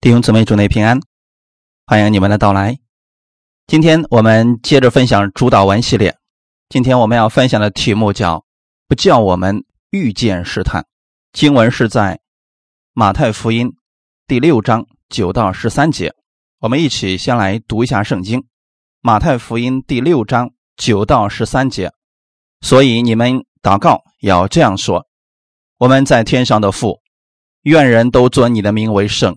弟兄姊妹，祝内平安，欢迎你们的到来。今天我们接着分享主导文系列。今天我们要分享的题目叫“不叫我们遇见试探”。经文是在马太福音第六章九到十三节。我们一起先来读一下圣经。马太福音第六章九到十三节。所以你们祷告要这样说：“我们在天上的父，愿人都尊你的名为圣。”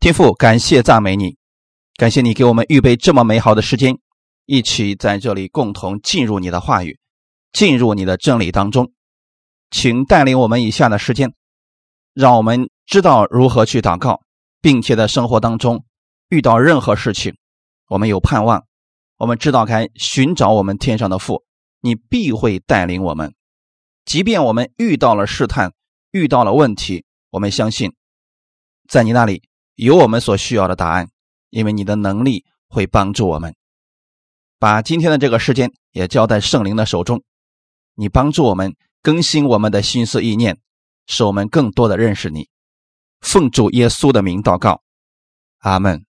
天父，感谢赞美你，感谢你给我们预备这么美好的时间，一起在这里共同进入你的话语，进入你的真理当中。请带领我们以下的时间，让我们知道如何去祷告，并且在生活当中遇到任何事情，我们有盼望，我们知道该寻找我们天上的父，你必会带领我们。即便我们遇到了试探，遇到了问题，我们相信，在你那里。有我们所需要的答案，因为你的能力会帮助我们。把今天的这个时间也交在圣灵的手中，你帮助我们更新我们的心思意念，使我们更多的认识你。奉主耶稣的名祷告，阿门。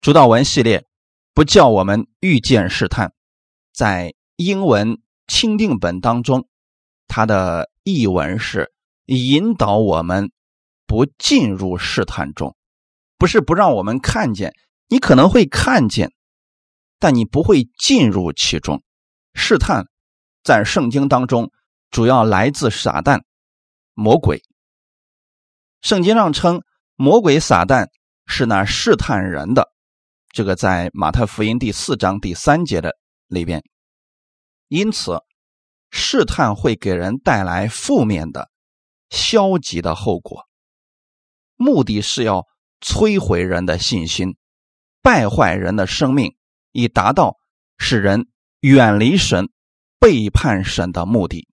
主导文系列不叫我们遇见试探，在英文钦定本当中，它的译文是引导我们不进入试探中。不是不让我们看见，你可能会看见，但你不会进入其中。试探在圣经当中主要来自撒旦、魔鬼。圣经上称魔鬼撒旦是那试探人的，这个在马太福音第四章第三节的里边。因此，试探会给人带来负面的、消极的后果，目的是要。摧毁人的信心，败坏人的生命，以达到使人远离神、背叛神的目的。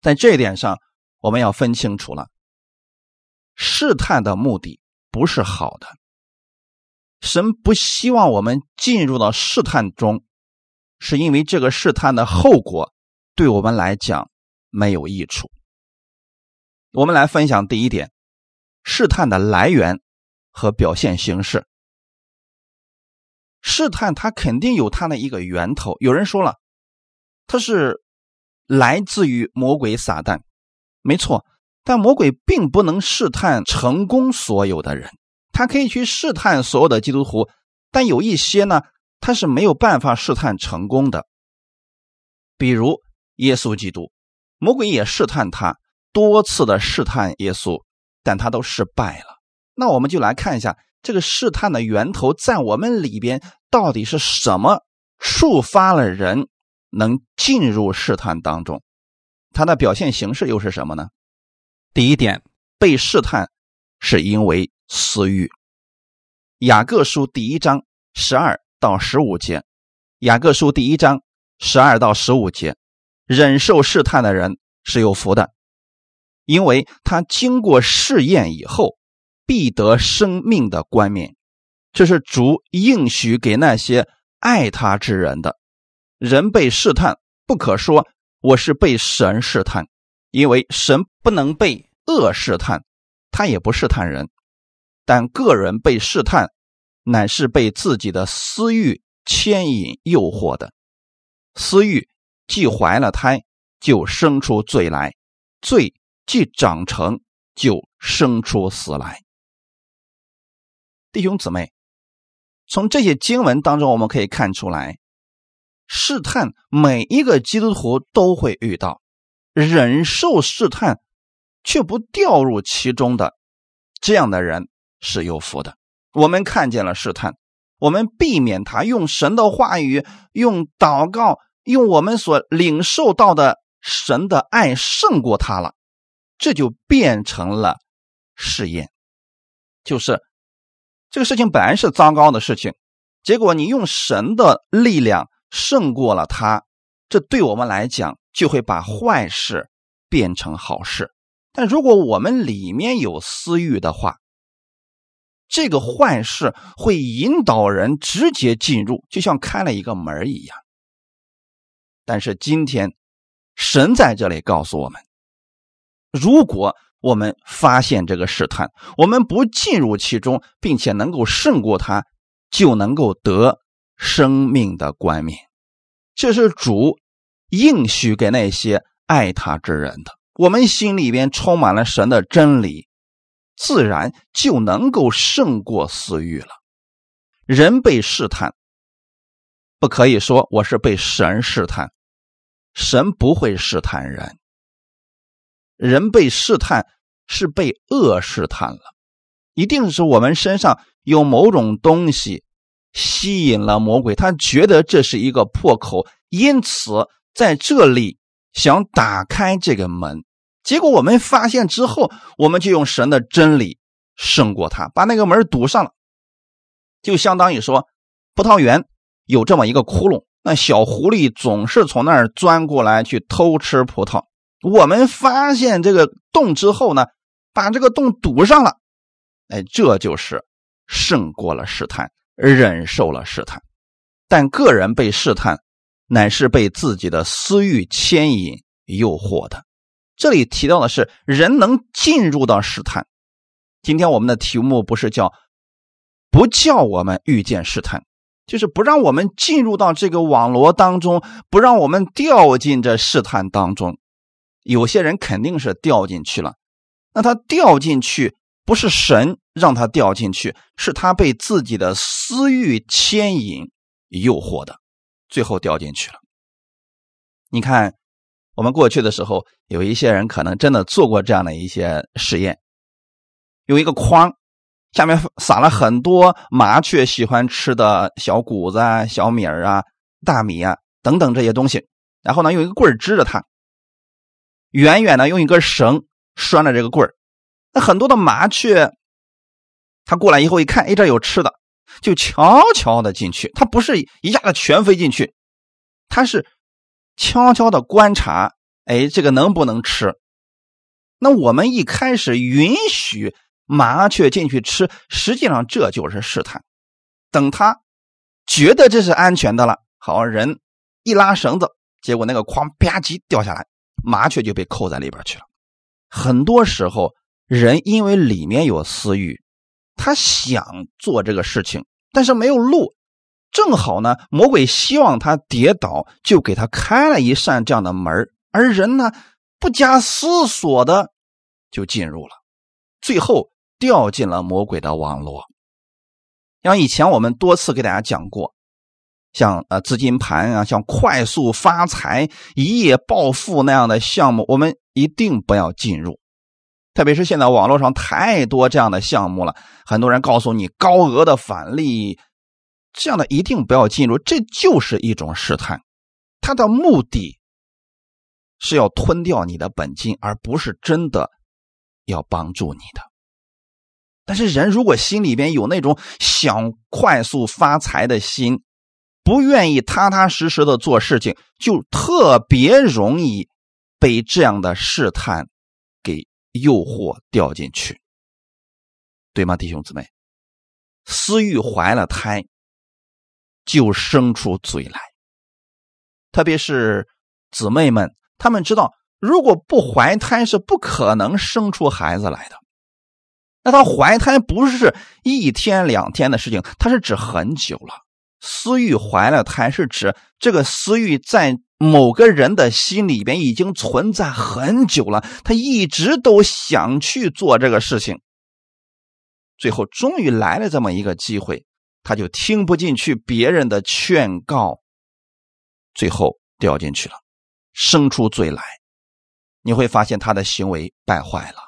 在这一点上，我们要分清楚了：试探的目的不是好的，神不希望我们进入到试探中，是因为这个试探的后果对我们来讲没有益处。我们来分享第一点。试探的来源和表现形式，试探它肯定有它的一个源头。有人说了，它是来自于魔鬼撒旦，没错。但魔鬼并不能试探成功所有的人，他可以去试探所有的基督徒，但有一些呢，他是没有办法试探成功的。比如耶稣基督，魔鬼也试探他，多次的试探耶稣。但他都失败了，那我们就来看一下这个试探的源头在我们里边到底是什么触发了人能进入试探当中？它的表现形式又是什么呢？第一点，被试探是因为私欲。雅各书第一章十二到十五节，雅各书第一章十二到十五节，忍受试探的人是有福的。因为他经过试验以后，必得生命的冠冕，这是主应许给那些爱他之人的。人被试探，不可说我是被神试探，因为神不能被恶试探，他也不试探人。但个人被试探，乃是被自己的私欲牵引诱惑的。私欲既怀了胎，就生出罪来，罪。既长成，就生出死来。弟兄姊妹，从这些经文当中，我们可以看出来，试探每一个基督徒都会遇到，忍受试探却不掉入其中的这样的人是有福的。我们看见了试探，我们避免他，用神的话语，用祷告，用我们所领受到的神的爱胜过他了。这就变成了试验，就是这个事情本来是糟糕的事情，结果你用神的力量胜过了他，这对我们来讲就会把坏事变成好事。但如果我们里面有私欲的话，这个坏事会引导人直接进入，就像开了一个门一样。但是今天，神在这里告诉我们：如果我们发现这个试探，我们不进入其中，并且能够胜过它，就能够得生命的冠冕。这是主应许给那些爱他之人的。我们心里边充满了神的真理。自然就能够胜过私欲了。人被试探，不可以说我是被神试探，神不会试探人。人被试探是被恶试探了，一定是我们身上有某种东西吸引了魔鬼，他觉得这是一个破口，因此在这里想打开这个门。结果我们发现之后，我们就用神的真理胜过他，把那个门堵上了。就相当于说，葡萄园有这么一个窟窿，那小狐狸总是从那儿钻过来去偷吃葡萄。我们发现这个洞之后呢，把这个洞堵上了。哎，这就是胜过了试探，忍受了试探。但个人被试探，乃是被自己的私欲牵引、诱惑的。这里提到的是人能进入到试探。今天我们的题目不是叫不叫我们遇见试探，就是不让我们进入到这个网络当中，不让我们掉进这试探当中。有些人肯定是掉进去了，那他掉进去不是神让他掉进去，是他被自己的私欲牵引、诱惑的，最后掉进去了。你看。我们过去的时候，有一些人可能真的做过这样的一些实验，有一个筐，下面撒了很多麻雀喜欢吃的小谷子啊、小米儿啊、大米啊等等这些东西，然后呢，用一个棍儿支着它，远远的用一根绳拴着这个棍儿，那很多的麻雀，它过来以后一看，哎，这有吃的，就悄悄的进去，它不是一下子全飞进去，它是。悄悄的观察，哎，这个能不能吃？那我们一开始允许麻雀进去吃，实际上这就是试探。等他觉得这是安全的了，好人一拉绳子，结果那个筐吧唧掉下来，麻雀就被扣在里边去了。很多时候，人因为里面有私欲，他想做这个事情，但是没有路。正好呢，魔鬼希望他跌倒，就给他开了一扇这样的门而人呢，不加思索的就进入了，最后掉进了魔鬼的网络。像以前我们多次给大家讲过，像呃资金盘啊，像快速发财、一夜暴富那样的项目，我们一定不要进入。特别是现在网络上太多这样的项目了，很多人告诉你高额的返利。这样的一定不要进入，这就是一种试探，它的目的是要吞掉你的本金，而不是真的要帮助你的。但是人如果心里边有那种想快速发财的心，不愿意踏踏实实的做事情，就特别容易被这样的试探给诱惑掉进去，对吗，弟兄姊妹？私欲怀了胎。就生出嘴来，特别是姊妹们，她们知道，如果不怀胎是不可能生出孩子来的。那她怀胎不是一天两天的事情，它是指很久了。私欲怀了胎是指这个私欲在某个人的心里边已经存在很久了，他一直都想去做这个事情，最后终于来了这么一个机会。他就听不进去别人的劝告，最后掉进去了，生出罪来。你会发现他的行为败坏了，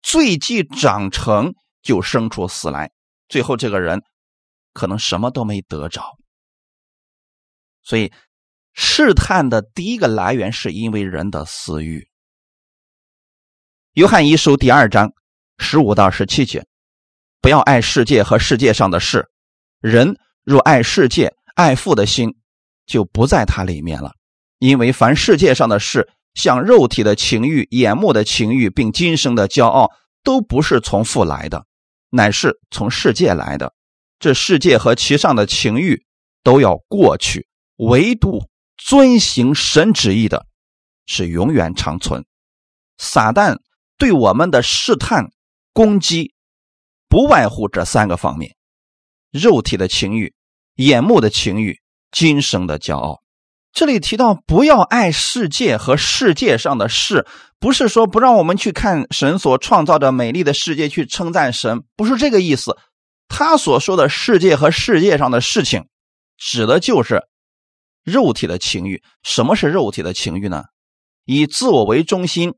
罪既长成就生出死来，最后这个人可能什么都没得着。所以试探的第一个来源是因为人的私欲。约翰一书第二章十五到十七节。不要爱世界和世界上的事。人若爱世界，爱父的心就不在他里面了。因为凡世界上的事，像肉体的情欲、眼目的情欲，并今生的骄傲，都不是从父来的，乃是从世界来的。这世界和其上的情欲都要过去，唯独遵行神旨意的，是永远长存。撒旦对我们的试探、攻击，不外乎这三个方面：肉体的情欲、眼目的情欲、今生的骄傲。这里提到不要爱世界和世界上的事，不是说不让我们去看神所创造的美丽的世界去称赞神，不是这个意思。他所说的世界和世界上的事情，指的就是肉体的情欲。什么是肉体的情欲呢？以自我为中心，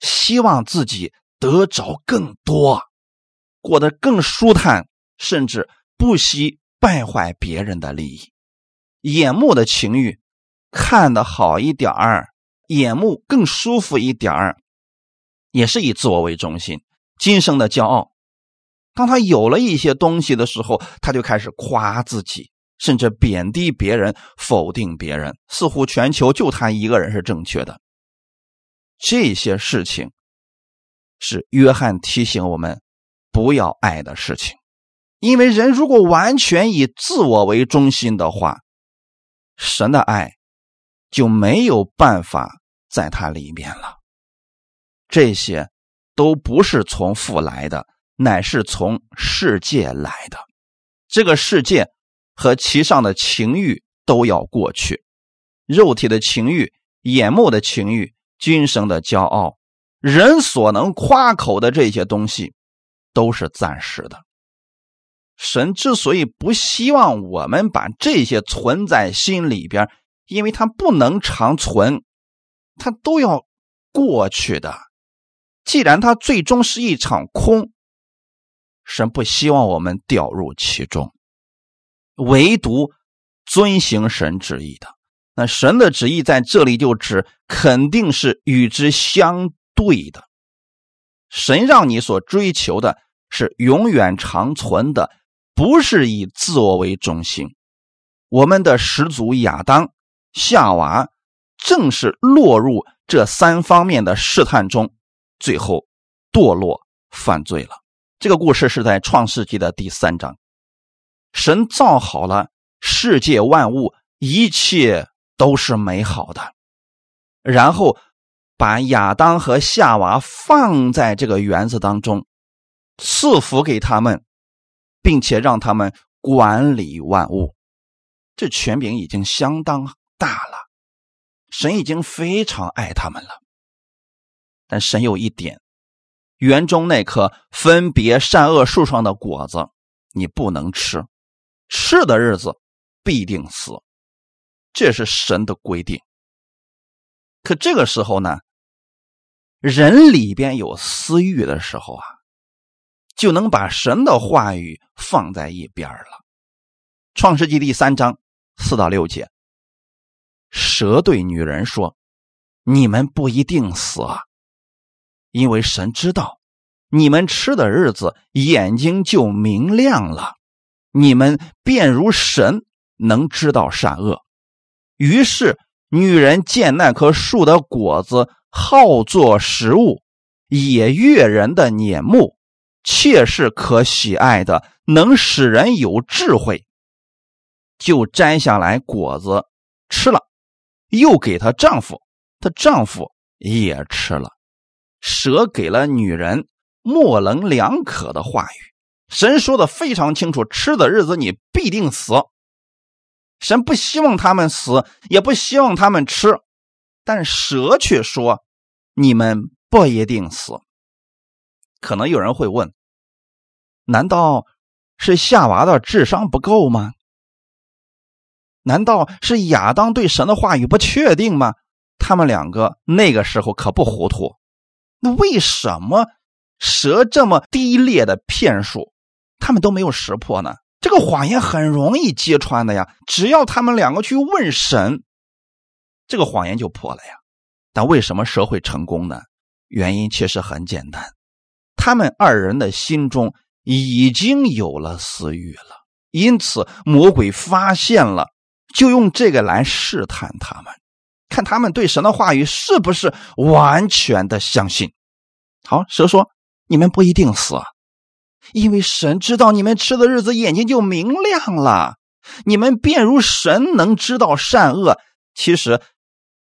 希望自己得着更多，过得更舒坦，甚至不惜败坏别人的利益。眼目的情欲，看得好一点儿，眼目更舒服一点儿，也是以自我为中心。今生的骄傲。当他有了一些东西的时候，他就开始夸自己，甚至贬低别人、否定别人，似乎全球就他一个人是正确的。这些事情是约翰提醒我们不要爱的事情，因为人如果完全以自我为中心的话，神的爱就没有办法在他里面了。这些都不是从父来的。乃是从世界来的，这个世界和其上的情欲都要过去，肉体的情欲、眼目的情欲、今生的骄傲，人所能夸口的这些东西，都是暂时的。神之所以不希望我们把这些存在心里边，因为它不能长存，它都要过去的。既然它最终是一场空。神不希望我们掉入其中，唯独遵行神旨意的。那神的旨意在这里就指肯定是与之相对的。神让你所追求的是永远长存的，不是以自我为中心。我们的始祖亚当、夏娃正是落入这三方面的试探中，最后堕落犯罪了。这个故事是在创世纪的第三章，神造好了世界万物，一切都是美好的，然后把亚当和夏娃放在这个园子当中，赐福给他们，并且让他们管理万物，这权柄已经相当大了，神已经非常爱他们了，但神有一点。园中那棵分别善恶树上的果子，你不能吃，吃的日子必定死，这是神的规定。可这个时候呢，人里边有私欲的时候啊，就能把神的话语放在一边了。创世纪第三章四到六节，蛇对女人说：“你们不一定死啊。”因为神知道，你们吃的日子眼睛就明亮了，你们便如神能知道善恶。于是女人见那棵树的果子好作食物，也悦人的眼目，切是可喜爱的，能使人有智慧，就摘下来果子吃了，又给她丈夫，她丈夫也吃了。蛇给了女人模棱两可的话语，神说的非常清楚：吃的日子你必定死。神不希望他们死，也不希望他们吃，但蛇却说：你们不一定死。可能有人会问：难道是夏娃的智商不够吗？难道是亚当对神的话语不确定吗？他们两个那个时候可不糊涂。那为什么蛇这么低劣的骗术，他们都没有识破呢？这个谎言很容易揭穿的呀，只要他们两个去问神，这个谎言就破了呀。但为什么蛇会成功呢？原因其实很简单，他们二人的心中已经有了私欲了，因此魔鬼发现了，就用这个来试探他们，看他们对神的话语是不是完全的相信。好，蛇说：“你们不一定死，因为神知道你们吃的日子，眼睛就明亮了，你们便如神能知道善恶。”其实，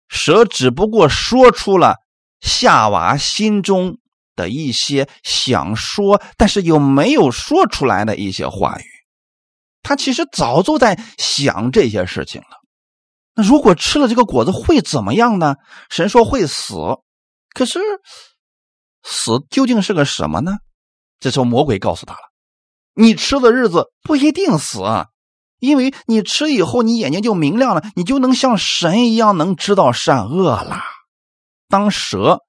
蛇只不过说出了夏娃心中。的一些想说，但是又没有说出来的一些话语，他其实早就在想这些事情了。那如果吃了这个果子会怎么样呢？神说会死，可是死究竟是个什么呢？这时候魔鬼告诉他了：“你吃的日子不一定死，因为你吃以后你眼睛就明亮了，你就能像神一样能知道善恶了。”当蛇。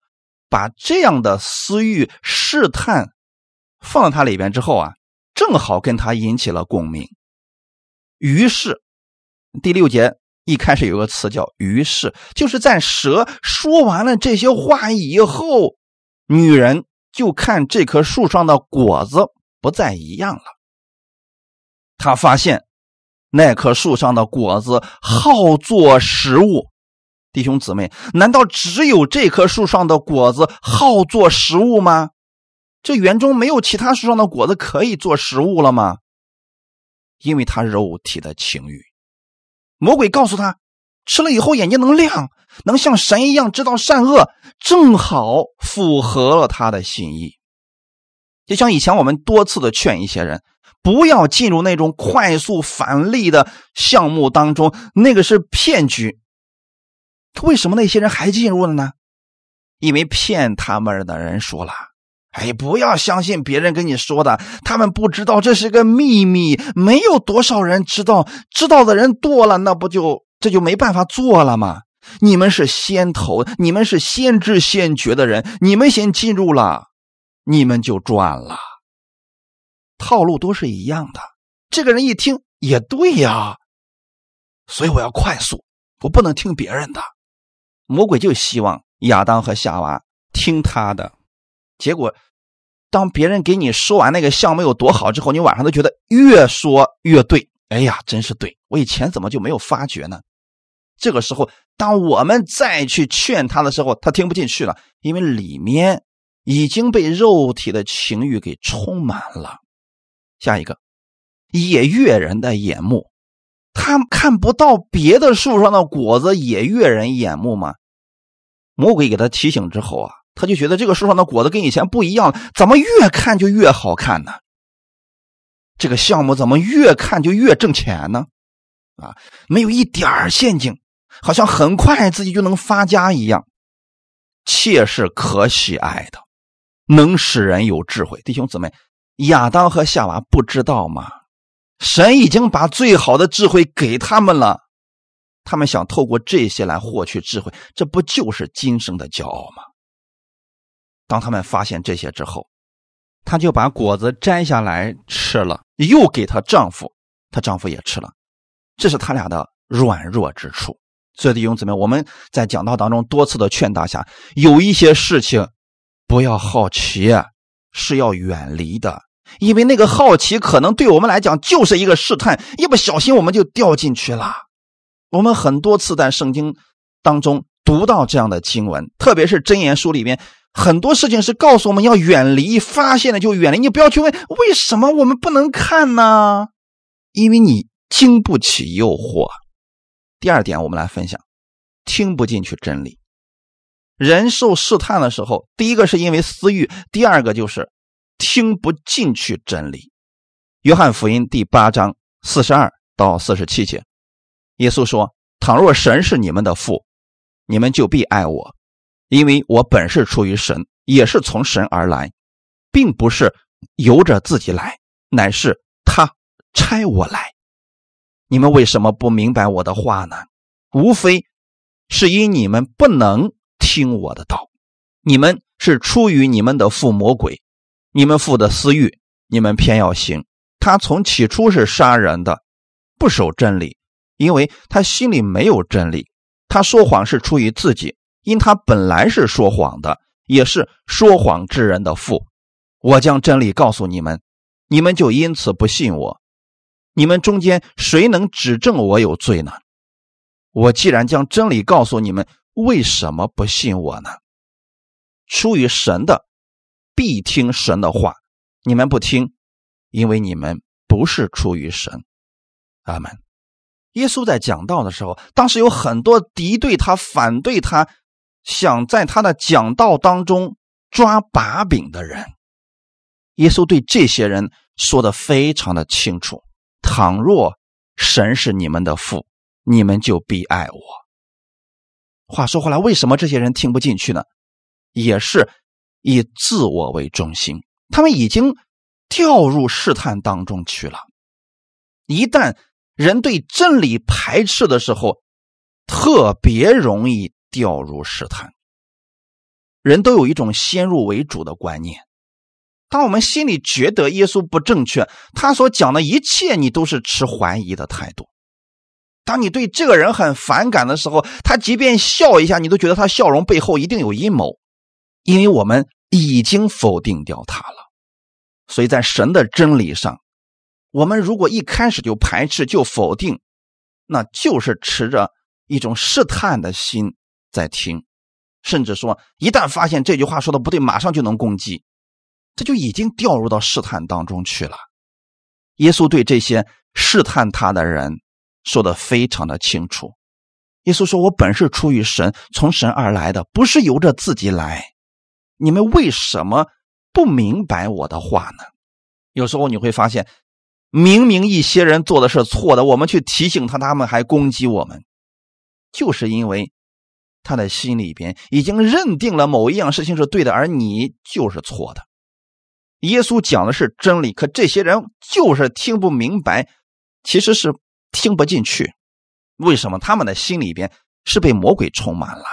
把这样的私欲试探放到他里边之后啊，正好跟他引起了共鸣。于是第六节一开始有个词叫“于是”，就是在蛇说完了这些话以后，女人就看这棵树上的果子不再一样了。她发现那棵树上的果子好做食物。弟兄姊妹，难道只有这棵树上的果子好做食物吗？这园中没有其他树上的果子可以做食物了吗？因为他肉体的情欲，魔鬼告诉他，吃了以后眼睛能亮，能像神一样知道善恶，正好符合了他的心意。就像以前我们多次的劝一些人，不要进入那种快速返利的项目当中，那个是骗局。为什么那些人还进入了呢？因为骗他们的人说了：“哎，不要相信别人跟你说的，他们不知道这是个秘密，没有多少人知道，知道的人多了，那不就这就没办法做了吗？你们是先头，你们是先知先觉的人，你们先进入了，你们就赚了。套路都是一样的。这个人一听也对呀，所以我要快速，我不能听别人的。”魔鬼就希望亚当和夏娃听他的，结果当别人给你说完那个项目有多好之后，你晚上都觉得越说越对。哎呀，真是对我以前怎么就没有发觉呢？这个时候，当我们再去劝他的时候，他听不进去了，因为里面已经被肉体的情欲给充满了。下一个，也悦人的眼目。他看不到别的树上的果子也悦人眼目吗？魔鬼给他提醒之后啊，他就觉得这个树上的果子跟以前不一样，怎么越看就越好看呢？这个项目怎么越看就越挣钱呢？啊，没有一点陷阱，好像很快自己就能发家一样。妾是可喜爱的，能使人有智慧。弟兄姊妹，亚当和夏娃不知道吗？神已经把最好的智慧给他们了，他们想透过这些来获取智慧，这不就是今生的骄傲吗？当他们发现这些之后，他就把果子摘下来吃了，又给她丈夫，她丈夫也吃了，这是他俩的软弱之处。所以弟兄姊妹，我们在讲道当中多次的劝大家，有一些事情不要好奇，是要远离的。因为那个好奇可能对我们来讲就是一个试探，一不小心我们就掉进去了。我们很多次在圣经当中读到这样的经文，特别是箴言书里面，很多事情是告诉我们要远离，发现了就远离。你不要去问为什么我们不能看呢？因为你经不起诱惑。第二点，我们来分享，听不进去真理。人受试探的时候，第一个是因为私欲，第二个就是。听不进去真理。约翰福音第八章四十二到四十七节，耶稣说：“倘若神是你们的父，你们就必爱我，因为我本是出于神，也是从神而来，并不是由着自己来，乃是他差我来。你们为什么不明白我的话呢？无非是因你们不能听我的道。你们是出于你们的父魔鬼。”你们父的私欲，你们偏要行。他从起初是杀人的，不守真理，因为他心里没有真理。他说谎是出于自己，因他本来是说谎的，也是说谎之人的父。我将真理告诉你们，你们就因此不信我。你们中间谁能指证我有罪呢？我既然将真理告诉你们，为什么不信我呢？出于神的，必听神的话；你们不听，因为你们不是出于神。阿门。耶稣在讲道的时候，当时有很多敌对他、反对他，想在他的讲道当中抓把柄的人。耶稣对这些人说的非常的清楚：倘若神是你们的父，你们就必爱我。话说回来，为什么这些人听不进去呢？也是以自我为中心，他们已经掉入试探当中去了。一旦人对真理排斥的时候，特别容易掉入试探。人都有一种先入为主的观念。当我们心里觉得耶稣不正确，他所讲的一切你都是持怀疑的态度。当你对这个人很反感的时候，他即便笑一下，你都觉得他笑容背后一定有阴谋，因为我们已经否定掉他了。所以在神的真理上，我们如果一开始就排斥、就否定，那就是持着一种试探的心在听，甚至说一旦发现这句话说的不对，马上就能攻击。这就已经掉入到试探当中去了。耶稣对这些试探他的人说的非常的清楚。耶稣说：“我本是出于神，从神而来的，不是由着自己来。你们为什么不明白我的话呢？”有时候你会发现，明明一些人做的是错的，我们去提醒他，他们还攻击我们，就是因为他的心里边已经认定了某一样事情是对的，而你就是错的。耶稣讲的是真理，可这些人就是听不明白，其实是听不进去。为什么？他们的心里边是被魔鬼充满了，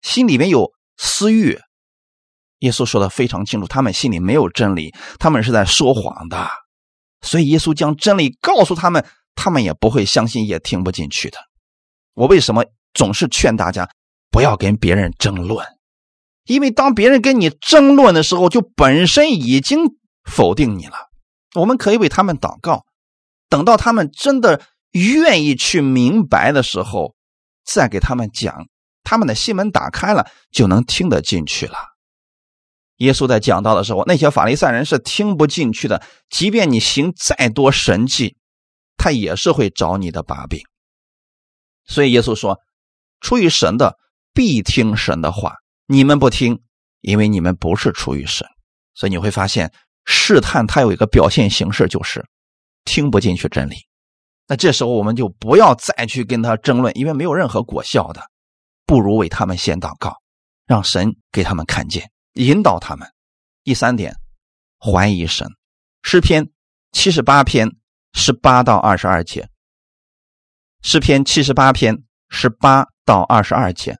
心里边有私欲。耶稣说的非常清楚，他们心里没有真理，他们是在说谎的。所以耶稣将真理告诉他们，他们也不会相信，也听不进去的。我为什么总是劝大家不要跟别人争论？因为当别人跟你争论的时候，就本身已经否定你了。我们可以为他们祷告，等到他们真的愿意去明白的时候，再给他们讲，他们的心门打开了，就能听得进去了。耶稣在讲道的时候，那些法利赛人是听不进去的，即便你行再多神迹，他也是会找你的把柄。所以耶稣说：“出于神的，必听神的话。”你们不听，因为你们不是出于神，所以你会发现试探它有一个表现形式，就是听不进去真理。那这时候我们就不要再去跟他争论，因为没有任何果效的，不如为他们先祷告，让神给他们看见，引导他们。第三点，怀疑神。诗篇七十八篇十八到二十二节。诗篇七十八篇十八到二十二节。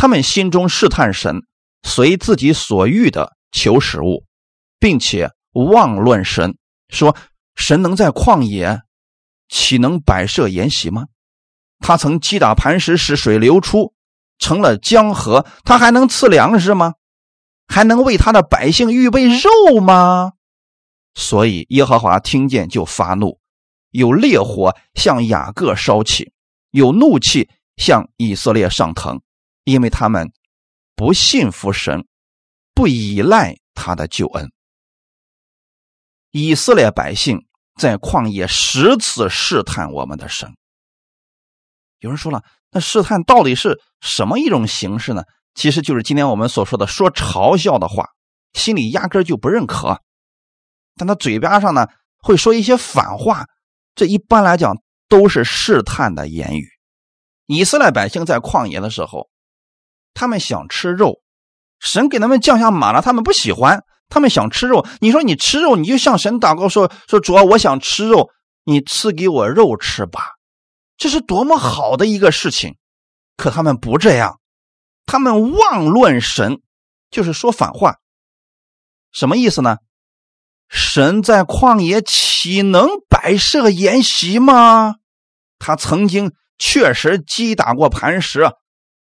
他们心中试探神，随自己所欲的求食物，并且妄论神，说神能在旷野，岂能摆设筵席吗？他曾击打磐石，使水流出，成了江河，他还能赐粮食吗？还能为他的百姓预备肉吗？所以耶和华听见就发怒，有烈火向雅各烧起，有怒气向以色列上腾。因为他们不信服神，不依赖他的救恩。以色列百姓在旷野十次试探我们的神。有人说了，那试探到底是什么一种形式呢？其实就是今天我们所说的说嘲笑的话，心里压根就不认可，但他嘴巴上呢会说一些反话。这一般来讲都是试探的言语。以色列百姓在旷野的时候。他们想吃肉，神给他们降下马了，他们不喜欢。他们想吃肉，你说你吃肉，你就向神祷告说说主啊，我想吃肉，你赐给我肉吃吧，这是多么好的一个事情。可他们不这样，他们妄论神，就是说反话。什么意思呢？神在旷野岂能摆设筵席吗？他曾经确实击打过磐石。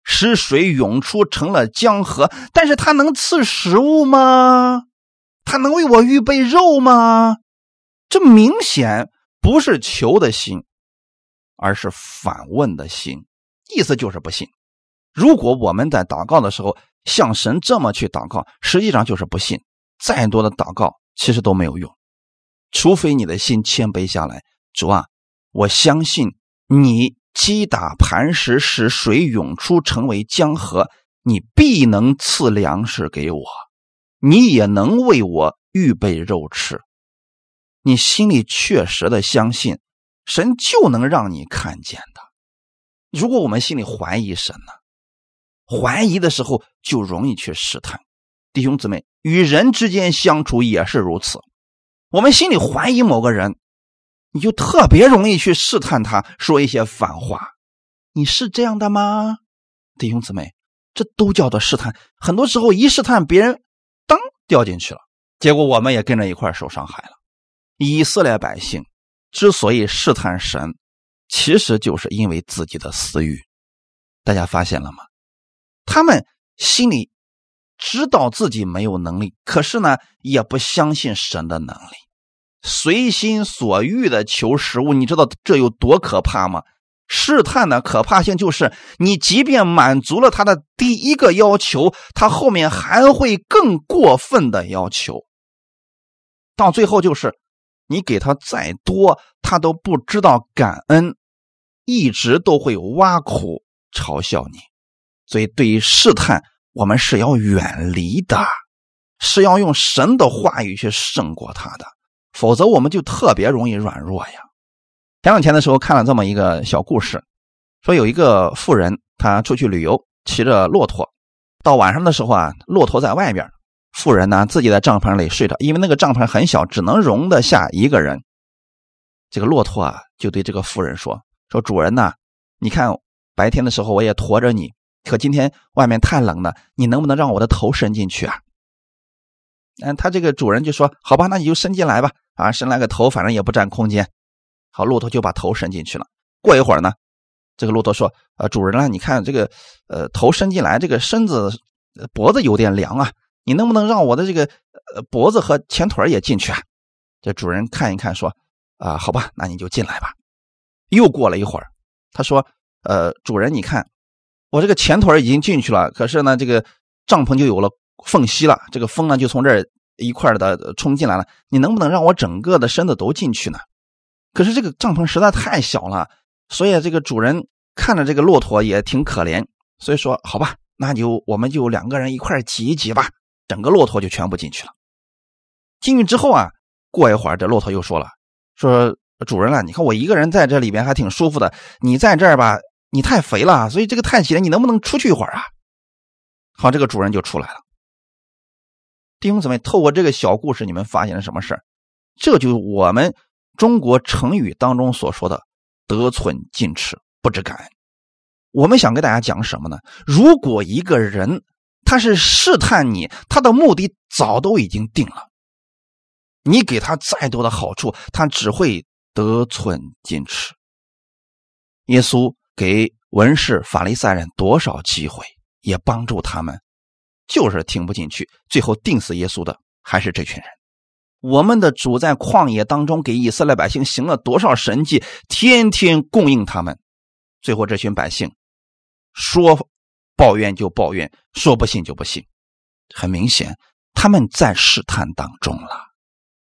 使水涌出成了江河，但是他能赐食物吗？他能为我预备肉吗？这明显不是求的心，而是反问的心，意思就是不信。如果我们在祷告的时候像神这么去祷告，实际上就是不信。再多的祷告其实都没有用，除非你的心谦卑下来。主啊，我相信你击打磐石，使水涌出，成为江河。你必能赐粮食给我，你也能为我预备肉吃。你心里确实的相信，神就能让你看见的。如果我们心里怀疑神呢？怀疑的时候就容易去试探。弟兄姊妹，与人之间相处也是如此。我们心里怀疑某个人，你就特别容易去试探他，说一些反话。你是这样的吗，弟兄姊妹？这都叫做试探，很多时候一试探，别人当掉进去了，结果我们也跟着一块受伤害了。以色列百姓之所以试探神，其实就是因为自己的私欲。大家发现了吗？他们心里知道自己没有能力，可是呢，也不相信神的能力，随心所欲的求食物。你知道这有多可怕吗？试探的可怕性就是，你即便满足了他的第一个要求，他后面还会更过分的要求。到最后就是，你给他再多，他都不知道感恩，一直都会挖苦嘲笑你。所以，对于试探，我们是要远离的，是要用神的话语去胜过他的，否则我们就特别容易软弱呀。前两天的时候看了这么一个小故事，说有一个富人，他出去旅游，骑着骆驼，到晚上的时候啊，骆驼在外边，富人呢自己在帐篷里睡着，因为那个帐篷很小，只能容得下一个人。这个骆驼啊就对这个富人说：“说主人呐，你看白天的时候我也驮着你，可今天外面太冷了，你能不能让我的头伸进去啊？”嗯，他这个主人就说：“好吧，那你就伸进来吧，啊，伸来个头，反正也不占空间。”好，骆驼就把头伸进去了。过一会儿呢，这个骆驼说：“呃，主人啊，你看这个，呃，头伸进来，这个身子、脖子有点凉啊，你能不能让我的这个呃脖子和前腿也进去啊？”这主人看一看说：“啊，好吧，那你就进来吧。”又过了一会儿，他说：“呃，主人，你看我这个前腿已经进去了，可是呢，这个帐篷就有了缝隙了，这个风呢就从这一块的冲进来了，你能不能让我整个的身子都进去呢？”可是这个帐篷实在太小了，所以这个主人看着这个骆驼也挺可怜，所以说好吧，那就我们就两个人一块挤一挤吧，整个骆驼就全部进去了。进去之后啊，过一会儿这骆驼又说了，说主人啊，你看我一个人在这里边还挺舒服的，你在这儿吧，你太肥了，所以这个太挤了，你能不能出去一会儿啊？好，这个主人就出来了。弟兄姊妹，透过这个小故事，你们发现了什么事这就是我们。中国成语当中所说的“得寸进尺，不知感恩”，我们想给大家讲什么呢？如果一个人他是试探你，他的目的早都已经定了，你给他再多的好处，他只会得寸进尺。耶稣给文士、法利赛人多少机会，也帮助他们，就是听不进去，最后定死耶稣的还是这群人。我们的主在旷野当中给以色列百姓行了多少神迹，天天供应他们，最后这群百姓说抱怨就抱怨，说不信就不信，很明显他们在试探当中了。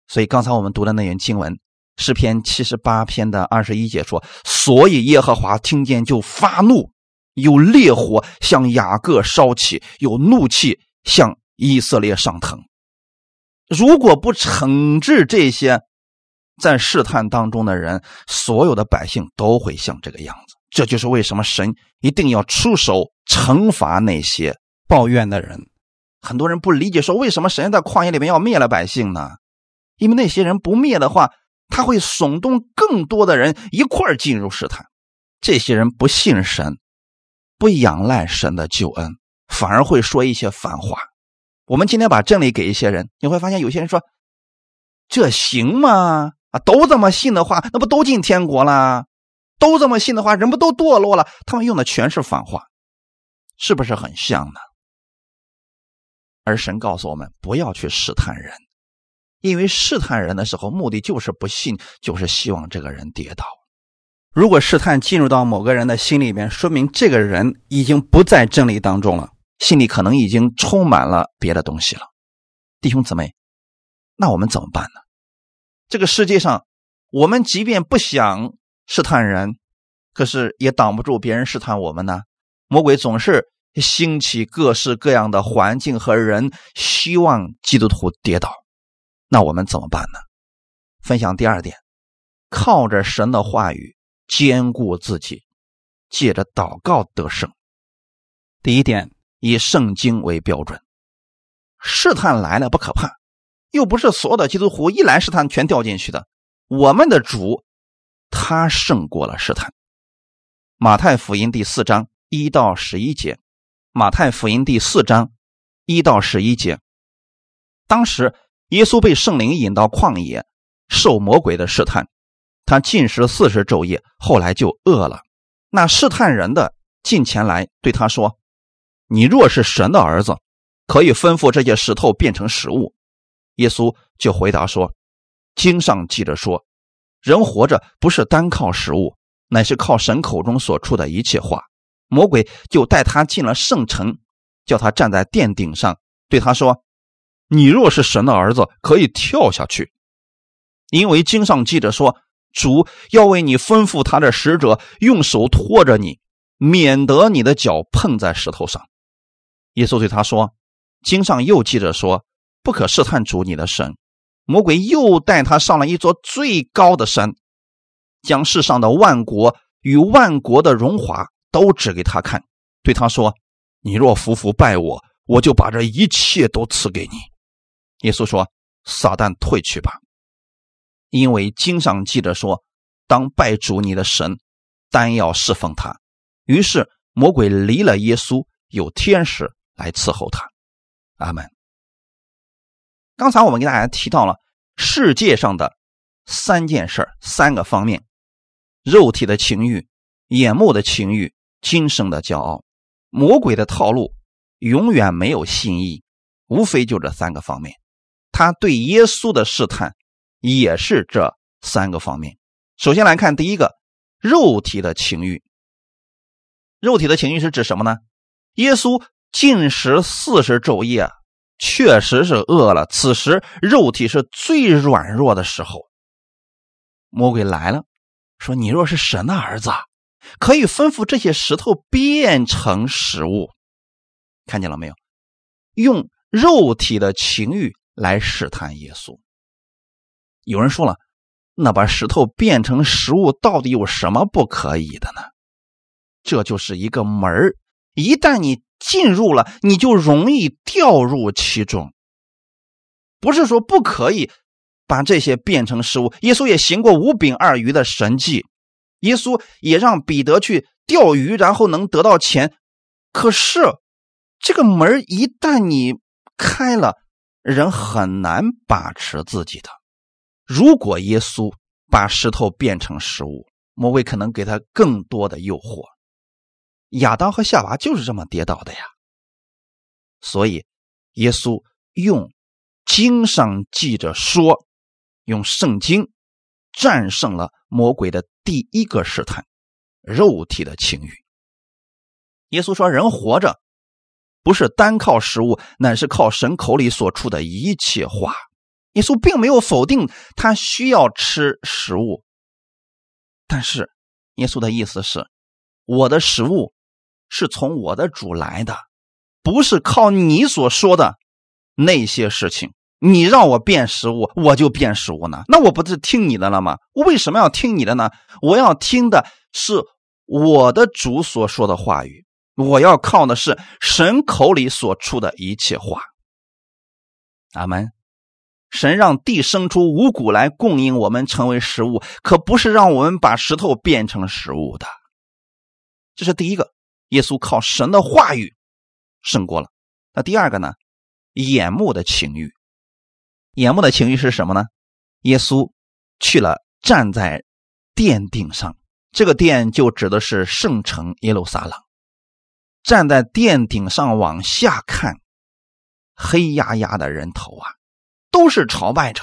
所以刚才我们读的那篇经文诗篇七十八篇的二十一节说：“所以耶和华听见就发怒，有烈火向雅各烧起，有怒气向以色列上腾。”如果不惩治这些在试探当中的人，所有的百姓都会像这个样子。这就是为什么神一定要出手惩罚那些抱怨的人。很多人不理解，说为什么神在旷野里面要灭了百姓呢？因为那些人不灭的话，他会耸动更多的人一块进入试探。这些人不信神，不仰赖神的救恩，反而会说一些反话。我们今天把真理给一些人，你会发现有些人说：“这行吗？啊，都这么信的话，那不都进天国了？都这么信的话，人不都堕落了？”他们用的全是反话，是不是很像呢？而神告诉我们，不要去试探人，因为试探人的时候，目的就是不信，就是希望这个人跌倒。如果试探进入到某个人的心里面，说明这个人已经不在真理当中了，心里可能已经充满了别的东西了。弟兄姊妹，那我们怎么办呢？这个世界上，我们即便不想试探人，可是也挡不住别人试探我们呢。魔鬼总是兴起各式各样的环境和人，希望基督徒跌倒。那我们怎么办呢？分享第二点，靠着神的话语。兼顾自己，借着祷告得胜。第一点，以圣经为标准。试探来了不可怕，又不是所有的基督徒一来试探全掉进去的。我们的主，他胜过了试探。马太福音第四章一到十一节，马太福音第四章一到十一节。当时耶稣被圣灵引到旷野，受魔鬼的试探。他进食四十昼夜，后来就饿了。那试探人的进前来对他说：“你若是神的儿子，可以吩咐这些石头变成食物。”耶稣就回答说：“经上记着说，人活着不是单靠食物，乃是靠神口中所出的一切话。”魔鬼就带他进了圣城，叫他站在殿顶上，对他说：“你若是神的儿子，可以跳下去，因为经上记着说。”主要为你吩咐他的使者用手托着你，免得你的脚碰在石头上。耶稣对他说：“经上又记着说，不可试探主你的神。”魔鬼又带他上了一座最高的山，将世上的万国与万国的荣华都指给他看，对他说：“你若服服拜我，我就把这一切都赐给你。”耶稣说：“撒旦退去吧。”因为经上记着说：“当拜主你的神，单要侍奉他。”于是魔鬼离了耶稣，有天使来伺候他。阿门。刚才我们给大家提到了世界上的三件事三个方面：肉体的情欲、眼目的情欲、今生的骄傲。魔鬼的套路永远没有新意，无非就这三个方面。他对耶稣的试探。也是这三个方面。首先来看第一个，肉体的情欲。肉体的情欲是指什么呢？耶稣进食四十昼夜，确实是饿了。此时肉体是最软弱的时候。魔鬼来了，说：“你若是神的儿子，可以吩咐这些石头变成食物。”看见了没有？用肉体的情欲来试探耶稣。有人说了，那把石头变成食物，到底有什么不可以的呢？这就是一个门儿，一旦你进入了，你就容易掉入其中。不是说不可以把这些变成食物，耶稣也行过五饼二鱼的神迹，耶稣也让彼得去钓鱼，然后能得到钱。可是这个门一旦你开了，人很难把持自己的。如果耶稣把石头变成食物，魔鬼可能给他更多的诱惑。亚当和夏娃就是这么跌倒的呀。所以，耶稣用经上记着说，用圣经战胜了魔鬼的第一个试探——肉体的情欲。耶稣说：“人活着不是单靠食物，乃是靠神口里所出的一切话。”耶稣并没有否定他需要吃食物，但是耶稣的意思是，我的食物是从我的主来的，不是靠你所说的那些事情。你让我变食物，我就变食物呢？那我不是听你的了吗？我为什么要听你的呢？我要听的是我的主所说的话语，我要靠的是神口里所出的一切话。阿门。神让地生出五谷来供应我们成为食物，可不是让我们把石头变成食物的。这是第一个，耶稣靠神的话语胜过了。那第二个呢？眼目的情欲，眼目的情欲是什么呢？耶稣去了，站在殿顶上，这个殿就指的是圣城耶路撒冷。站在殿顶上往下看，黑压压的人头啊！都是朝拜者，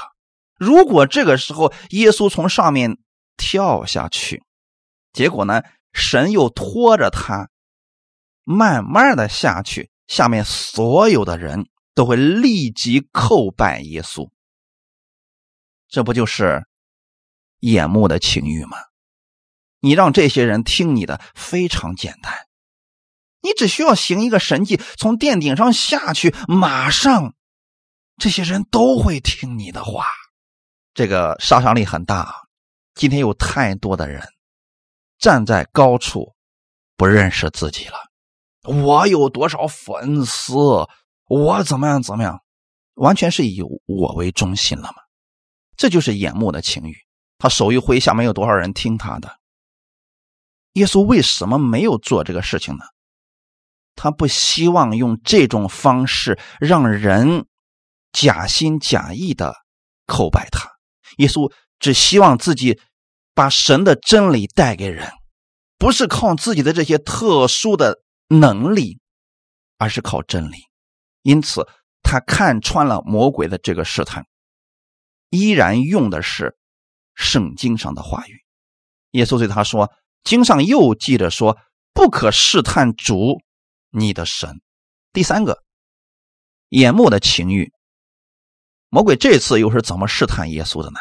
如果这个时候耶稣从上面跳下去，结果呢，神又拖着他慢慢的下去，下面所有的人都会立即叩拜耶稣。这不就是眼目的情欲吗？你让这些人听你的非常简单，你只需要行一个神迹，从殿顶上下去，马上这些人都会听你的话。这个杀伤力很大。今天有太多的人站在高处，不认识自己了。我有多少粉丝？我怎么样怎么样？完全是以我为中心了吗？这就是眼目的情欲。他手一挥，下面有多少人听他的？耶稣为什么没有做这个事情呢？他不希望用这种方式让人假心假意的叩拜他。耶稣只希望自己把神的真理带给人，不是靠自己的这些特殊的能力，而是靠真理。因此，他看穿了魔鬼的这个试探，依然用的是圣经上的话语。耶稣对他说：“经上又记着说，不可试探主你的神。”第三个，眼目的情欲。魔鬼这次又是怎么试探耶稣的呢？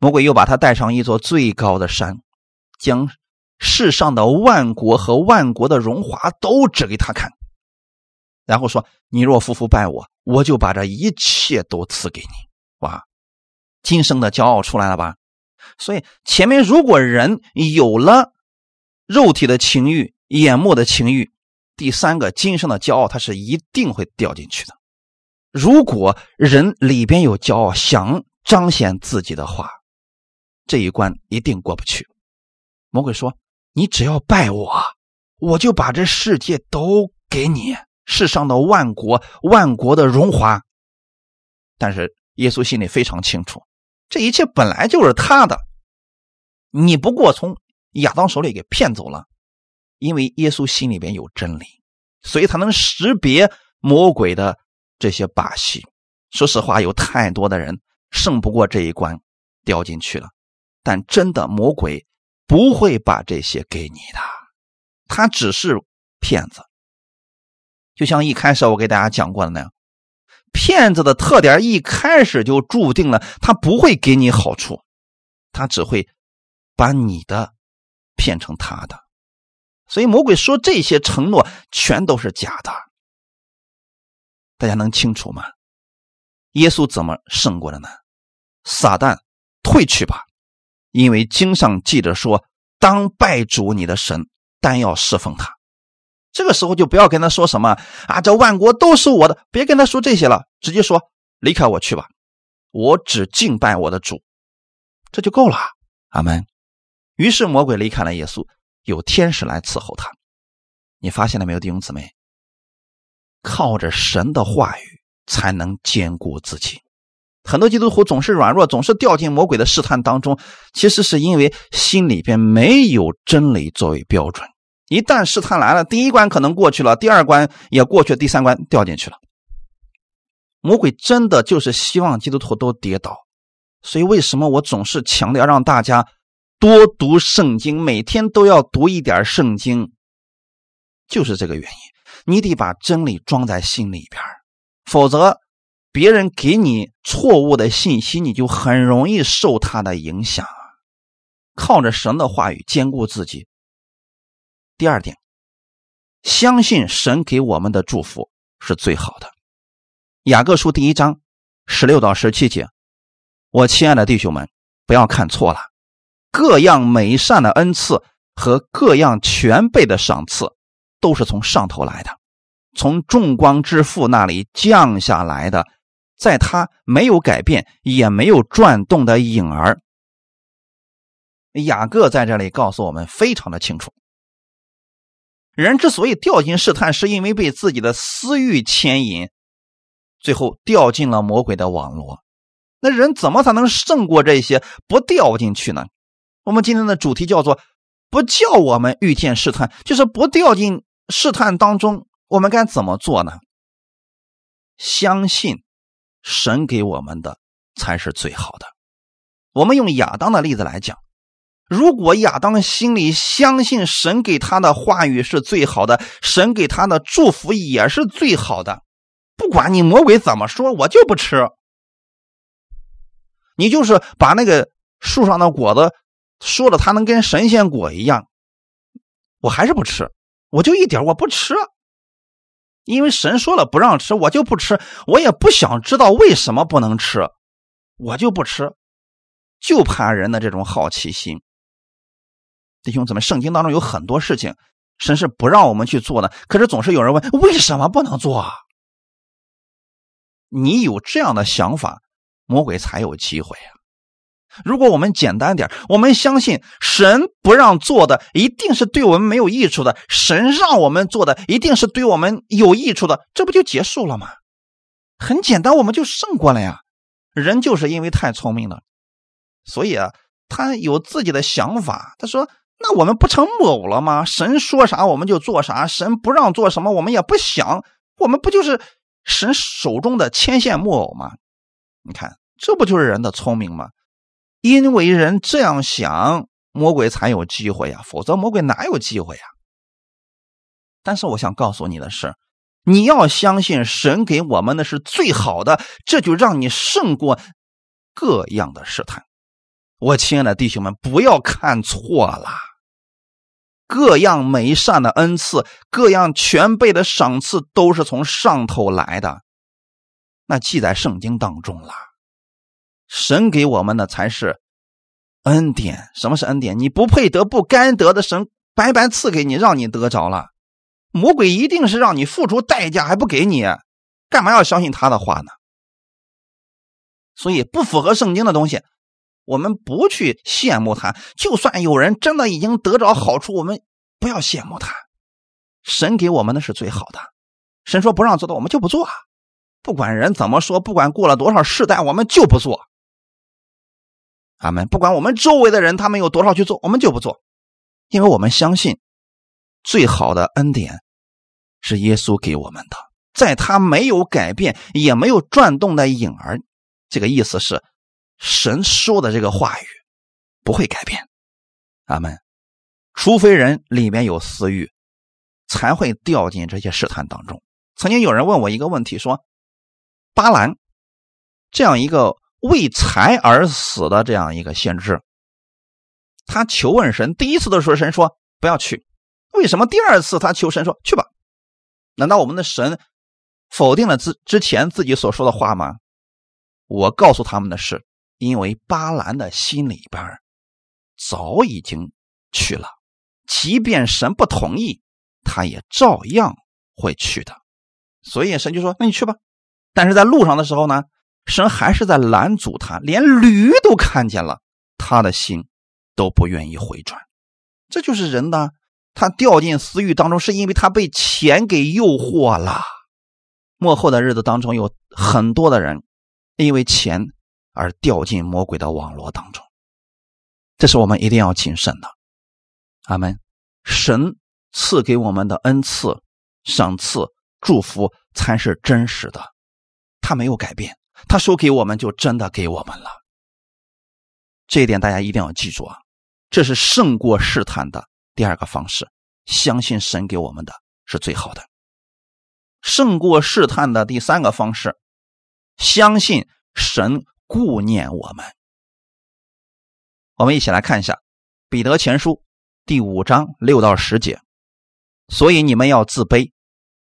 魔鬼又把他带上一座最高的山，将世上的万国和万国的荣华都指给他看，然后说：“你若夫妇拜我，我就把这一切都赐给你。”哇，今生的骄傲出来了吧？所以前面如果人有了肉体的情欲、眼目的情欲，第三个今生的骄傲，他是一定会掉进去的。如果人里边有骄傲，想彰显自己的话，这一关一定过不去。魔鬼说：“你只要拜我，我就把这世界都给你，世上的万国万国的荣华。”但是耶稣心里非常清楚，这一切本来就是他的，你不过从亚当手里给骗走了。因为耶稣心里边有真理，所以他能识别魔鬼的。这些把戏，说实话，有太多的人胜不过这一关，掉进去了。但真的魔鬼不会把这些给你的，他只是骗子。就像一开始我给大家讲过的那样，骗子的特点一开始就注定了他不会给你好处，他只会把你的骗成他的。所以魔鬼说这些承诺全都是假的。大家能清楚吗？耶稣怎么胜过的呢？撒旦，退去吧，因为经上记着说：“当拜主你的神，单要侍奉他。”这个时候就不要跟他说什么啊，这万国都是我的，别跟他说这些了，直接说离开我去吧，我只敬拜我的主，这就够了。阿门。于是魔鬼离开了耶稣，有天使来伺候他。你发现了没有，弟兄姊妹？靠着神的话语才能坚固自己。很多基督徒总是软弱，总是掉进魔鬼的试探当中，其实是因为心里边没有真理作为标准。一旦试探来了，第一关可能过去了，第二关也过去，第三关掉进去了。魔鬼真的就是希望基督徒都跌倒。所以为什么我总是强调让大家多读圣经，每天都要读一点圣经，就是这个原因。你得把真理装在心里边，否则别人给你错误的信息，你就很容易受他的影响。靠着神的话语坚固自己。第二点，相信神给我们的祝福是最好的。雅各书第一章十六到十七节，我亲爱的弟兄们，不要看错了，各样美善的恩赐和各样全备的赏赐。都是从上头来的，从众光之父那里降下来的，在他没有改变也没有转动的影儿。雅各在这里告诉我们非常的清楚：人之所以掉进试探，是因为被自己的私欲牵引，最后掉进了魔鬼的网络。那人怎么才能胜过这些，不掉进去呢？我们今天的主题叫做“不叫我们遇见试探”，就是不掉进。试探当中，我们该怎么做呢？相信神给我们的才是最好的。我们用亚当的例子来讲，如果亚当心里相信神给他的话语是最好的，神给他的祝福也是最好的，不管你魔鬼怎么说，我就不吃。你就是把那个树上的果子说的，它能跟神仙果一样，我还是不吃，我就一点我不吃，因为神说了不让吃，我就不吃，我也不想知道为什么不能吃，我就不吃，就怕人的这种好奇心。弟兄姊妹，圣经当中有很多事情，神是不让我们去做的，可是总是有人问为什么不能做啊？你有这样的想法。魔鬼才有机会啊！如果我们简单点，我们相信神不让做的一定是对我们没有益处的，神让我们做的一定是对我们有益处的，这不就结束了吗？很简单，我们就胜过了呀！人就是因为太聪明了，所以啊，他有自己的想法。他说：“那我们不成木偶了吗？神说啥我们就做啥，神不让做什么我们也不想，我们不就是神手中的牵线木偶吗？”你看。这不就是人的聪明吗？因为人这样想，魔鬼才有机会呀，否则魔鬼哪有机会呀？但是我想告诉你的是，你要相信神给我们的是最好的，这就让你胜过各样的试探。我亲爱的弟兄们，不要看错了，各样美善的恩赐，各样全备的赏赐，都是从上头来的，那记在圣经当中了。神给我们的才是恩典。什么是恩典？你不配得、不该得的，神白白赐给你，让你得着了。魔鬼一定是让你付出代价，还不给你，干嘛要相信他的话呢？所以，不符合圣经的东西，我们不去羡慕他。就算有人真的已经得着好处，我们不要羡慕他。神给我们的是最好的。神说不让做的，我们就不做。不管人怎么说，不管过了多少世代，我们就不做。阿门！不管我们周围的人他们有多少去做，我们就不做，因为我们相信最好的恩典是耶稣给我们的，在他没有改变也没有转动的影儿。这个意思是，神说的这个话语不会改变。阿门！除非人里面有私欲，才会掉进这些试探当中。曾经有人问我一个问题，说巴兰这样一个。为财而死的这样一个先知，他求问神，第一次的时候神说不要去，为什么第二次他求神说去吧？难道我们的神否定了之之前自己所说的话吗？我告诉他们的是，因为巴兰的心里边早已经去了，即便神不同意，他也照样会去的。所以神就说：“那你去吧。”但是在路上的时候呢？神还是在拦阻他，连驴都看见了，他的心都不愿意回转。这就是人呢，他掉进私欲当中，是因为他被钱给诱惑了。末后的日子当中，有很多的人因为钱而掉进魔鬼的网络当中，这是我们一定要谨慎的。阿门。神赐给我们的恩赐、赏赐、祝福才是真实的，他没有改变。他说给我们，就真的给我们了。这一点大家一定要记住啊！这是胜过试探的第二个方式。相信神给我们的是最好的。胜过试探的第三个方式，相信神顾念我们。我们一起来看一下《彼得前书》第五章六到十节。所以你们要自卑，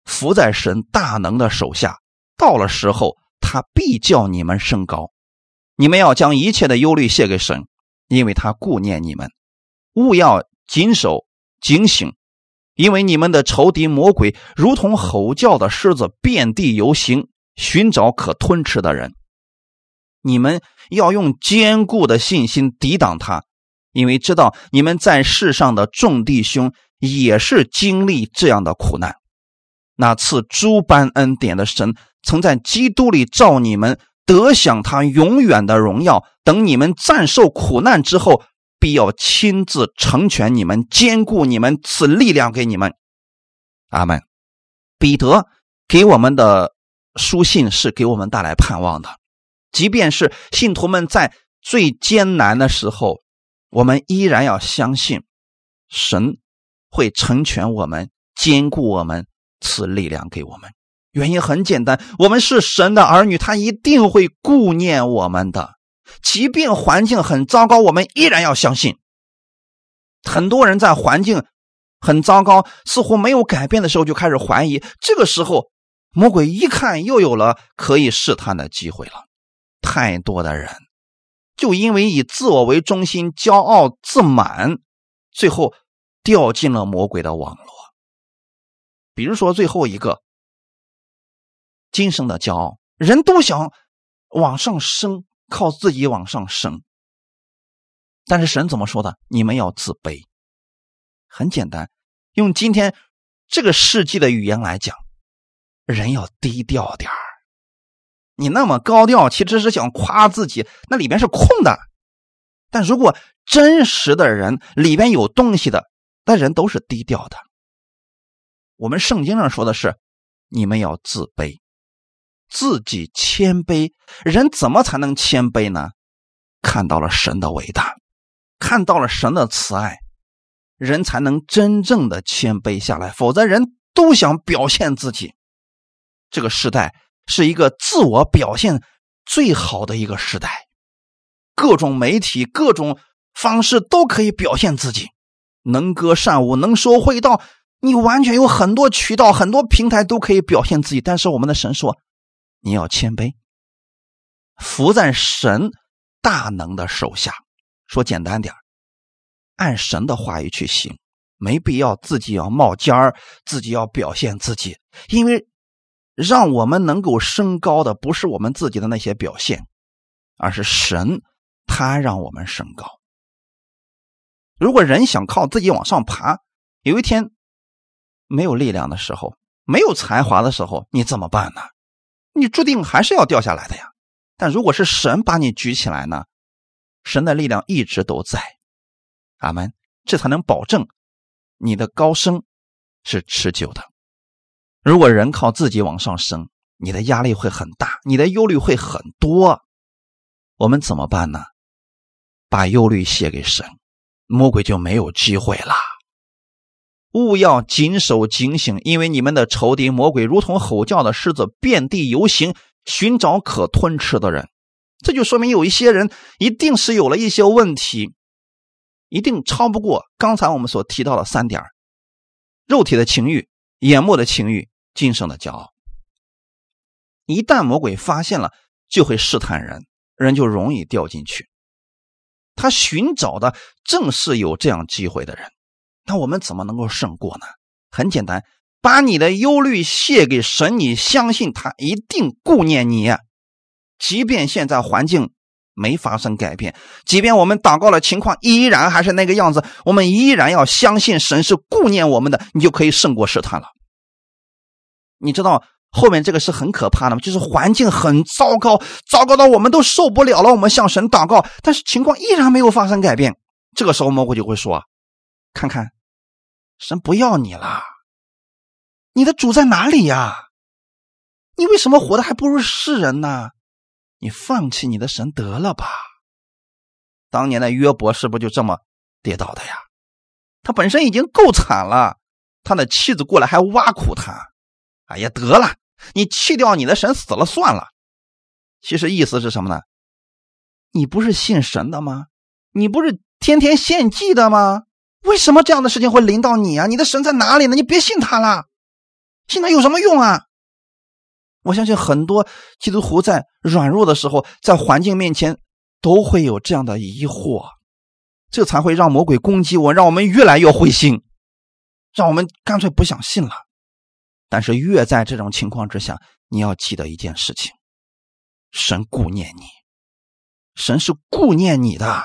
伏在神大能的手下。到了时候。他必叫你们升高，你们要将一切的忧虑卸给神，因为他顾念你们。勿要谨守警醒，因为你们的仇敌魔鬼如同吼叫的狮子，遍地游行，寻找可吞吃的人。你们要用坚固的信心抵挡他，因为知道你们在世上的众弟兄也是经历这样的苦难。那赐诸般恩典的神。曾在基督里召你们得享他永远的荣耀。等你们暂受苦难之后，必要亲自成全你们，兼顾你们，赐力量给你们。阿门。彼得给我们的书信是给我们带来盼望的。即便是信徒们在最艰难的时候，我们依然要相信神会成全我们、兼顾我们、赐力量给我们。原因很简单，我们是神的儿女，他一定会顾念我们的。即便环境很糟糕，我们依然要相信。很多人在环境很糟糕、似乎没有改变的时候，就开始怀疑。这个时候，魔鬼一看又有了可以试探的机会了。太多的人就因为以自我为中心、骄傲自满，最后掉进了魔鬼的网络。比如说，最后一个。今生的骄傲，人都想往上升，靠自己往上升。但是神怎么说的？你们要自卑。很简单，用今天这个世纪的语言来讲，人要低调点儿。你那么高调，其实是想夸自己，那里边是空的。但如果真实的人里边有东西的，那人都是低调的。我们圣经上说的是，你们要自卑。自己谦卑，人怎么才能谦卑呢？看到了神的伟大，看到了神的慈爱，人才能真正的谦卑下来。否则，人都想表现自己。这个时代是一个自我表现最好的一个时代，各种媒体、各种方式都可以表现自己，能歌善舞，能说会道，你完全有很多渠道、很多平台都可以表现自己。但是，我们的神说。你要谦卑，伏在神大能的手下。说简单点按神的话语去行，没必要自己要冒尖儿，自己要表现自己。因为让我们能够升高的，不是我们自己的那些表现，而是神，他让我们升高。如果人想靠自己往上爬，有一天没有力量的时候，没有才华的时候，你怎么办呢？你注定还是要掉下来的呀，但如果是神把你举起来呢？神的力量一直都在，阿门。这才能保证你的高升是持久的。如果人靠自己往上升，你的压力会很大，你的忧虑会很多。我们怎么办呢？把忧虑卸给神，魔鬼就没有机会了。勿要谨守警醒，因为你们的仇敌魔鬼如同吼叫的狮子，遍地游行，寻找可吞吃的人。这就说明有一些人一定是有了一些问题，一定超不过刚才我们所提到的三点：肉体的情欲、眼目的情欲、今生的骄傲。一旦魔鬼发现了，就会试探人，人就容易掉进去。他寻找的正是有这样机会的人。那我们怎么能够胜过呢？很简单，把你的忧虑卸给神，你相信他一定顾念你。即便现在环境没发生改变，即便我们祷告了情况依然还是那个样子，我们依然要相信神是顾念我们的，你就可以胜过试探了。你知道后面这个是很可怕的吗？就是环境很糟糕，糟糕到我们都受不了了，我们向神祷告，但是情况依然没有发生改变。这个时候魔鬼就会说：“看看。”神不要你了，你的主在哪里呀？你为什么活的还不如世人呢？你放弃你的神得了吧。当年的约伯是不是就这么跌倒的呀？他本身已经够惨了，他的妻子过来还挖苦他。哎呀，得了，你弃掉你的神死了算了。其实意思是什么呢？你不是信神的吗？你不是天天献祭的吗？为什么这样的事情会临到你啊？你的神在哪里呢？你别信他了，信他有什么用啊？我相信很多基督徒在软弱的时候，在环境面前都会有这样的疑惑，这才会让魔鬼攻击我，让我们越来越灰心，让我们干脆不想信了。但是越在这种情况之下，你要记得一件事情：神顾念你，神是顾念你的。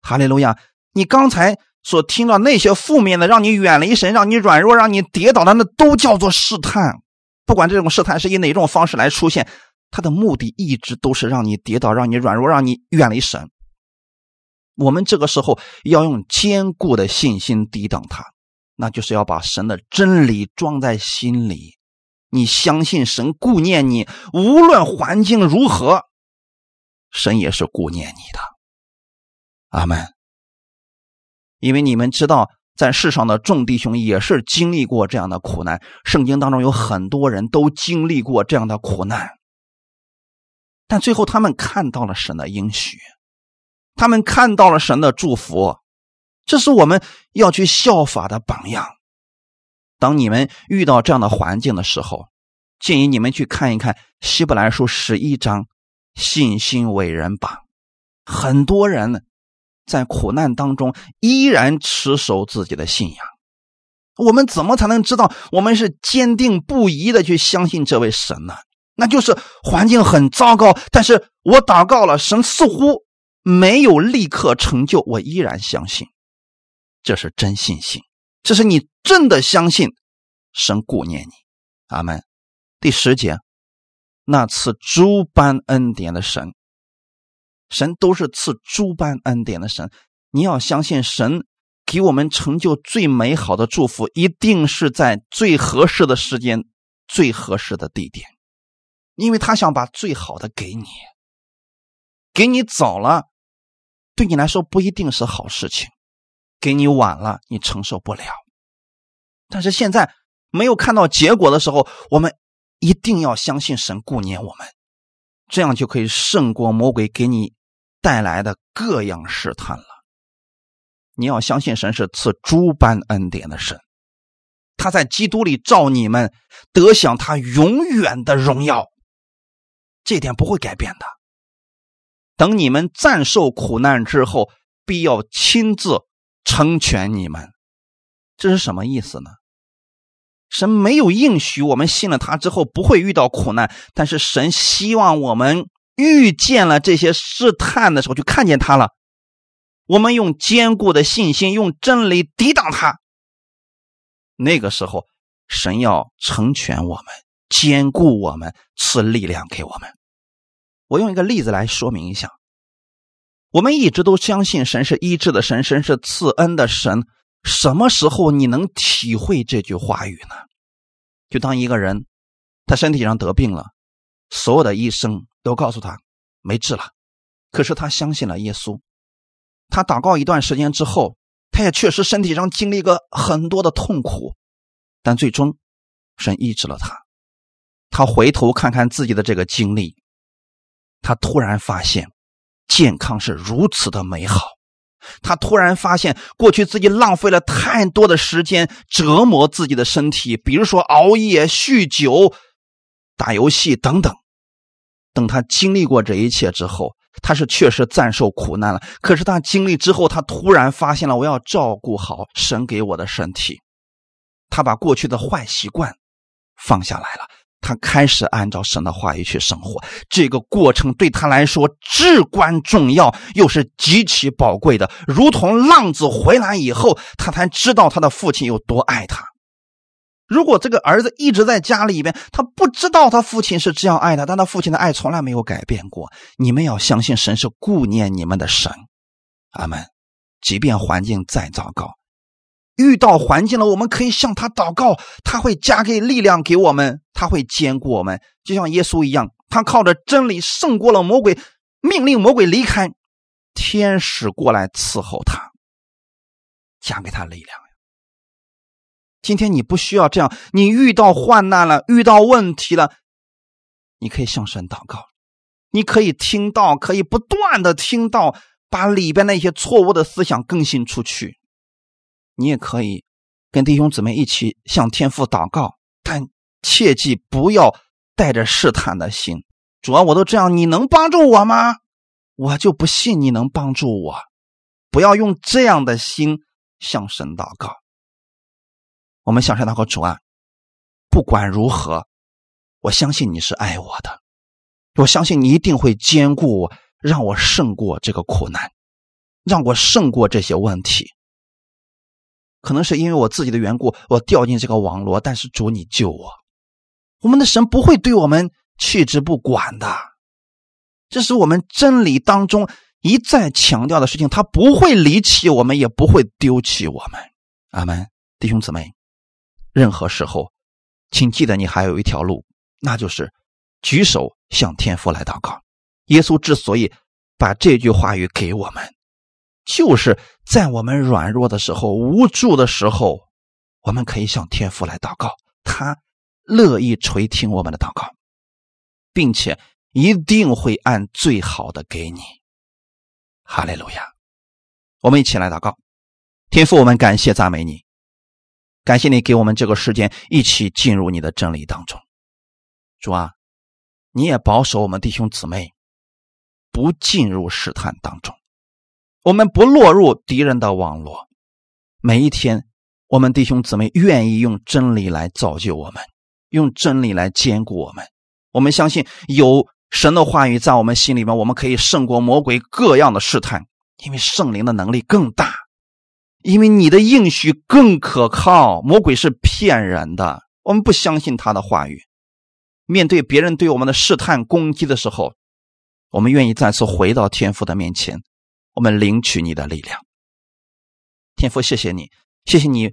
哈利路亚！你刚才。所听到那些负面的，让你远离神，让你软弱，让你跌倒的，那都叫做试探。不管这种试探是以哪种方式来出现，它的目的一直都是让你跌倒，让你软弱，让你远离神。我们这个时候要用坚固的信心抵挡它，那就是要把神的真理装在心里。你相信神顾念你，无论环境如何，神也是顾念你的。阿门。因为你们知道，在世上的众弟兄也是经历过这样的苦难，圣经当中有很多人都经历过这样的苦难，但最后他们看到了神的应许，他们看到了神的祝福，这是我们要去效法的榜样。当你们遇到这样的环境的时候，建议你们去看一看《希伯来书》十一章信心伟人榜，很多人在苦难当中依然持守自己的信仰。我们怎么才能知道我们是坚定不移的去相信这位神呢？那就是环境很糟糕，但是我祷告了，神似乎没有立刻成就，我依然相信，这是真信心，这是你真的相信神顾念你。阿门。第十节，那赐诸般恩典的神，神都是赐诸般恩典的神。你要相信神给我们成就最美好的祝福，一定是在最合适的时间、最合适的地点，因为他想把最好的给你。给你早了，对你来说不一定是好事情；给你晚了，你承受不了。但是现在没有看到结果的时候，我们。一定要相信神顾念我们，这样就可以胜过魔鬼给你带来的各样试探了。你要相信神是赐诸般恩典的神，他在基督里召你们得享他永远的荣耀，这点不会改变的。等你们暂受苦难之后，必要亲自成全你们。这是什么意思呢？神没有应许我们信了他之后不会遇到苦难，但是神希望我们遇见了这些试探的时候就看见他了。我们用坚固的信心，用真理抵挡他。那个时候，神要成全我们，坚固我们，赐力量给我们。我用一个例子来说明一下：我们一直都相信神是医治的神，神是赐恩的神。什么时候你能体会这句话语呢？就当一个人他身体上得病了，所有的医生都告诉他没治了，可是他相信了耶稣，他祷告一段时间之后，他也确实身体上经历过很多的痛苦，但最终神医治了他。他回头看看自己的这个经历，他突然发现健康是如此的美好。他突然发现，过去自己浪费了太多的时间折磨自己的身体，比如说熬夜、酗酒、打游戏等等。等他经历过这一切之后，他是确实暂受苦难了。可是他经历之后，他突然发现了，我要照顾好神给我的身体。他把过去的坏习惯放下来了。他开始按照神的话语去生活，这个过程对他来说至关重要，又是极其宝贵的。如同浪子回来以后，他才知道他的父亲有多爱他。如果这个儿子一直在家里边，他不知道他父亲是这样爱他，但他父亲的爱从来没有改变过。你们要相信神是顾念你们的神，阿门。即便环境再糟糕。遇到环境了，我们可以向他祷告，他会加给力量给我们，他会坚固我们，就像耶稣一样，他靠着真理胜过了魔鬼，命令魔鬼离开，天使过来伺候他，加给他力量呀。今天你不需要这样，你遇到患难了，遇到问题了，你可以向神祷告，你可以听到，可以不断的听到，把里边那些错误的思想更新出去。你也可以跟弟兄姊妹一起向天父祷告，但切记不要带着试探的心。主要我都这样，你能帮助我吗？我就不信你能帮助我。不要用这样的心向神祷告。我们向神祷告，主啊，不管如何，我相信你是爱我的，我相信你一定会兼顾我，让我胜过这个苦难，让我胜过这些问题。可能是因为我自己的缘故，我掉进这个网络。但是主，你救我！我们的神不会对我们弃之不管的，这是我们真理当中一再强调的事情。他不会离弃我们，也不会丢弃我们。阿门，弟兄姊妹，任何时候，请记得你还有一条路，那就是举手向天父来祷告。耶稣之所以把这句话语给我们，就是在我们软弱的时候、无助的时候，我们可以向天父来祷告，他乐意垂听我们的祷告，并且一定会按最好的给你。哈利路亚！我们一起来祷告，天父，我们感谢赞美你，感谢你给我们这个时间，一起进入你的真理当中。主啊，你也保守我们弟兄姊妹。不进入试探当中，我们不落入敌人的网络。每一天，我们弟兄姊妹愿意用真理来造就我们，用真理来兼顾我们。我们相信有神的话语在我们心里面，我们可以胜过魔鬼各样的试探，因为圣灵的能力更大，因为你的应许更可靠。魔鬼是骗人的，我们不相信他的话语。面对别人对我们的试探攻击的时候，我们愿意再次回到天父的面前，我们领取你的力量。天父，谢谢你，谢谢你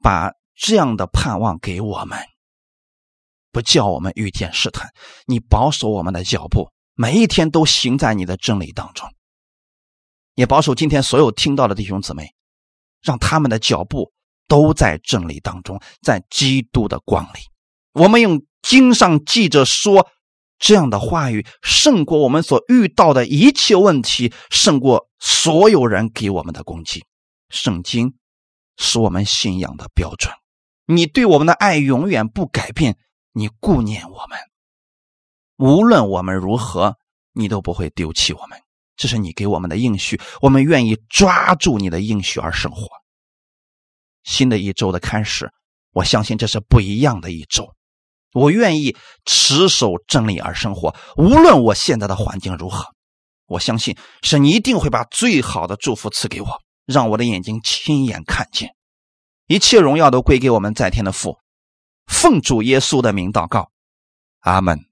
把这样的盼望给我们，不叫我们遇见试探。你保守我们的脚步，每一天都行在你的真理当中，也保守今天所有听到的弟兄姊妹，让他们的脚步都在真理当中，在基督的光里。我们用经上记着说。这样的话语胜过我们所遇到的一切问题，胜过所有人给我们的攻击。圣经是我们信仰的标准。你对我们的爱永远不改变，你顾念我们，无论我们如何，你都不会丢弃我们。这是你给我们的应许，我们愿意抓住你的应许而生活。新的一周的开始，我相信这是不一样的一周。我愿意持守真理而生活，无论我现在的环境如何，我相信神一定会把最好的祝福赐给我，让我的眼睛亲眼看见。一切荣耀都归给我们在天的父，奉主耶稣的名祷告，阿门。